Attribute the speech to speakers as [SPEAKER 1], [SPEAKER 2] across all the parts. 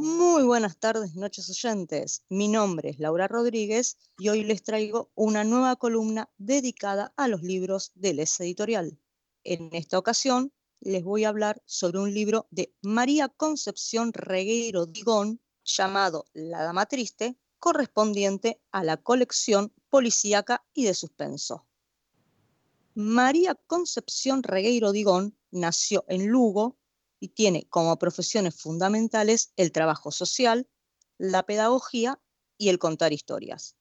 [SPEAKER 1] Muy buenas tardes, noches oyentes. Mi nombre es Laura Rodríguez y hoy les traigo una nueva columna dedicada a los libros de Les Editorial. En esta ocasión les voy a hablar sobre un libro de María Concepción Regueiro Digón llamado La Dama Triste, correspondiente a la colección policíaca y de suspenso. María Concepción Regueiro Digón nació en Lugo y tiene como profesiones fundamentales el trabajo social, la pedagogía y el contar historias.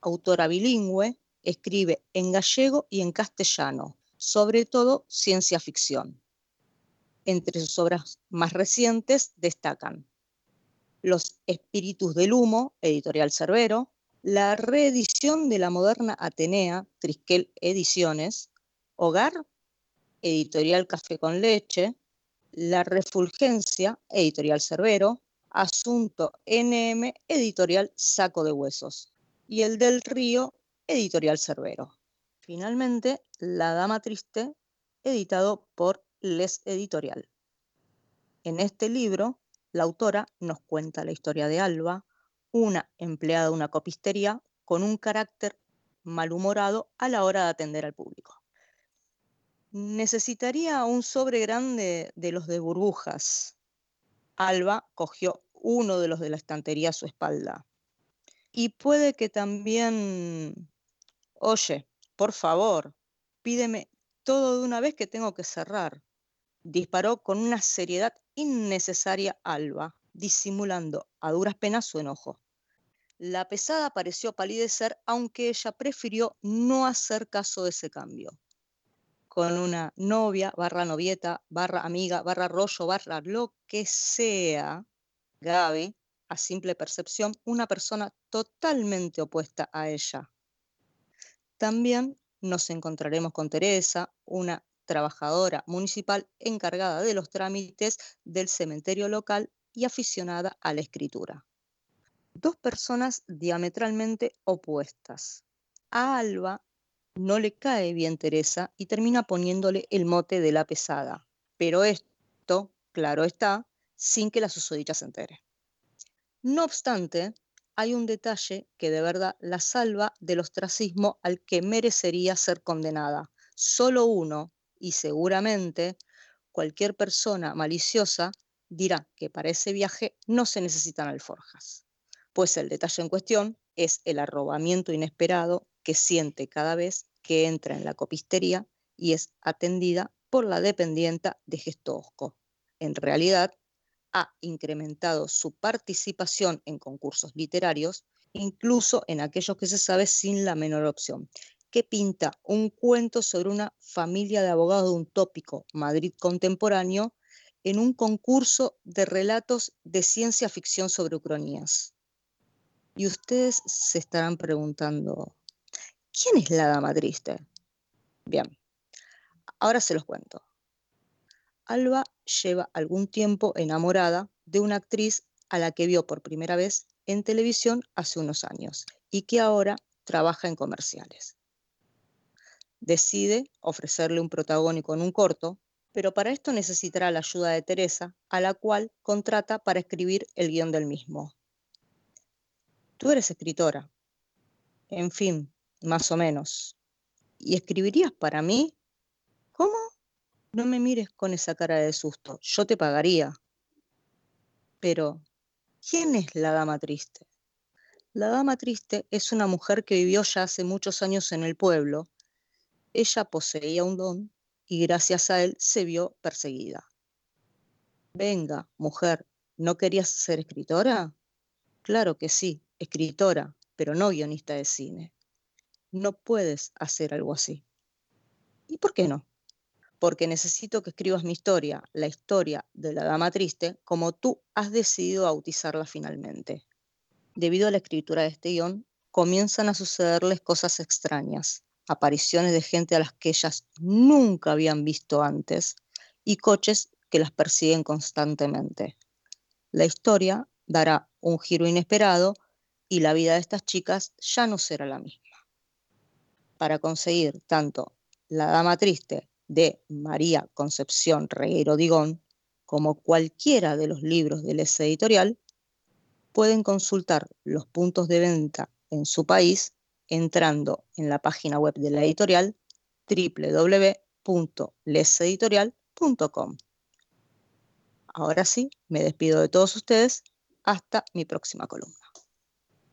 [SPEAKER 1] Autora bilingüe, escribe en gallego y en castellano, sobre todo ciencia ficción. Entre sus obras más recientes destacan Los Espíritus del Humo, editorial Cerbero, la reedición de la moderna Atenea, Trisquel Ediciones, Hogar, editorial Café con Leche, la Refulgencia, editorial Cerbero, Asunto NM, editorial Saco de Huesos, y el del Río, editorial Cerbero. Finalmente, La Dama Triste, editado por Les Editorial. En este libro, la autora nos cuenta la historia de Alba, una empleada de una copistería con un carácter malhumorado a la hora de atender al público. Necesitaría un sobre grande de los de burbujas. Alba cogió uno de los de la estantería a su espalda. Y puede que también... Oye, por favor, pídeme todo de una vez que tengo que cerrar. Disparó con una seriedad innecesaria Alba, disimulando a duras penas su enojo. La pesada pareció palidecer, aunque ella prefirió no hacer caso de ese cambio con una novia, barra novieta, barra amiga, barra rollo, barra lo que sea, Gaby, a simple percepción, una persona totalmente opuesta a ella. También nos encontraremos con Teresa, una trabajadora municipal encargada de los trámites del cementerio local y aficionada a la escritura. Dos personas diametralmente opuestas. A Alba no le cae bien Teresa y termina poniéndole el mote de la pesada. Pero esto, claro está, sin que la susodicha se entere. No obstante, hay un detalle que de verdad la salva del ostracismo al que merecería ser condenada. Solo uno, y seguramente cualquier persona maliciosa dirá que para ese viaje no se necesitan alforjas, pues el detalle en cuestión es el arrobamiento inesperado que siente cada vez que entra en la copistería y es atendida por la dependienta de Gestosco. En realidad, ha incrementado su participación en concursos literarios, incluso en aquellos que se sabe sin la menor opción, que pinta un cuento sobre una familia de abogados de un tópico Madrid contemporáneo en un concurso de relatos de ciencia ficción sobre ucronías. Y ustedes se estarán preguntando, ¿Quién es la dama triste? Bien, ahora se los cuento. Alba lleva algún tiempo enamorada de una actriz a la que vio por primera vez en televisión hace unos años y que ahora trabaja en comerciales. Decide ofrecerle un protagónico en un corto, pero para esto necesitará la ayuda de Teresa, a la cual contrata para escribir el guion del mismo. Tú eres escritora. En fin, más o menos. ¿Y escribirías para mí? ¿Cómo? No me mires con esa cara de susto, yo te pagaría. Pero, ¿quién es la dama triste? La dama triste es una mujer que vivió ya hace muchos años en el pueblo. Ella poseía un don y gracias a él se vio perseguida. Venga, mujer, ¿no querías ser escritora? Claro que sí, escritora, pero no guionista de cine no puedes hacer algo así. ¿Y por qué no? Porque necesito que escribas mi historia, la historia de la Dama Triste, como tú has decidido bautizarla finalmente. Debido a la escritura de este guion, comienzan a sucederles cosas extrañas, apariciones de gente a las que ellas nunca habían visto antes y coches que las persiguen constantemente. La historia dará un giro inesperado y la vida de estas chicas ya no será la misma para conseguir tanto La Dama Triste de María Concepción Reguero Digón como cualquiera de los libros de Les Editorial, pueden consultar los puntos de venta en su país entrando en la página web de la editorial www.leseditorial.com. Ahora sí, me despido de todos ustedes. Hasta mi próxima columna.